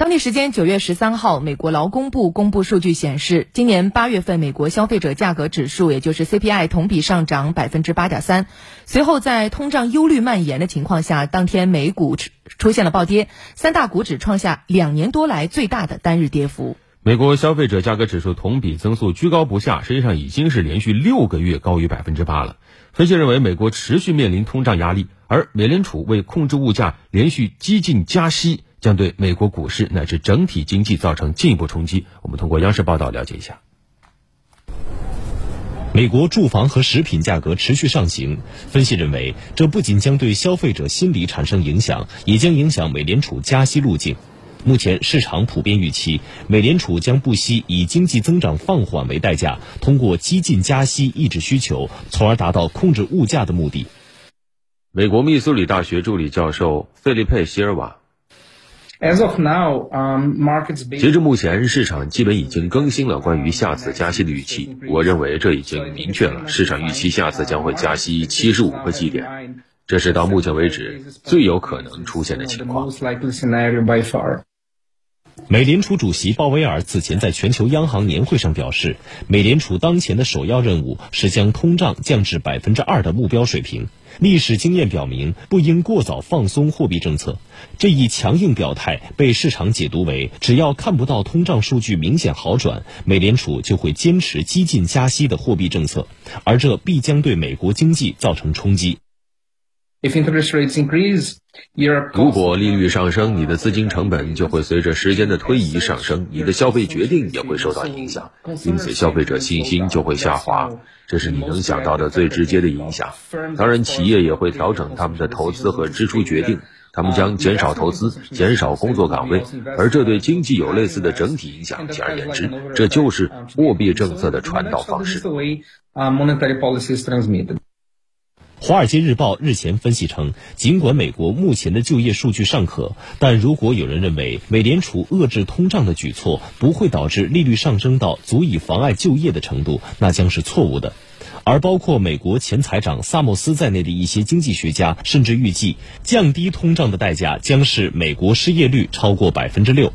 当地时间九月十三号，美国劳工部公布数据显示，今年八月份美国消费者价格指数，也就是 CPI 同比上涨百分之八点三。随后，在通胀忧虑蔓延的情况下，当天美股出现了暴跌，三大股指创下两年多来最大的单日跌幅。美国消费者价格指数同比增速居高不下，实际上已经是连续六个月高于百分之八了。分析认为，美国持续面临通胀压力，而美联储为控制物价连续激进加息。将对美国股市乃至整体经济造成进一步冲击。我们通过央视报道了解一下。美国住房和食品价格持续上行，分析认为，这不仅将对消费者心理产生影响，也将影响美联储加息路径。目前市场普遍预期，美联储将不惜以经济增长放缓为代价，通过激进加息抑制需求，从而达到控制物价的目的。美国密苏里大学助理教授费利佩·希尔瓦。As of now, um, markets. 截至目前，市场基本已经更新了关于下次加息的预期。我认为这已经明确了，市场预期下次将会加息七十五个基点，这是到目前为止最有可能出现的情况。美联储主席鲍威尔此前在全球央行年会上表示，美联储当前的首要任务是将通胀降至百分之二的目标水平。历史经验表明，不应过早放松货币政策。这一强硬表态被市场解读为，只要看不到通胀数据明显好转，美联储就会坚持激进加息的货币政策，而这必将对美国经济造成冲击。如果利率上升，你的资金成本就会随着时间的推移上升，你的消费决定也会受到影响，因此消费者信心就会下滑，这是你能想到的最直接的影响。当然，企业也会调整他们的投资和支出决定，他们将减少投资，减少工作岗位，而这对经济有类似的整体影响。简而言之，这就是货币政策的传导方式。《华尔街日报》日前分析称，尽管美国目前的就业数据尚可，但如果有人认为美联储遏制通胀的举措不会导致利率上升到足以妨碍就业的程度，那将是错误的。而包括美国前财长萨默斯在内的一些经济学家甚至预计，降低通胀的代价将是美国失业率超过百分之六。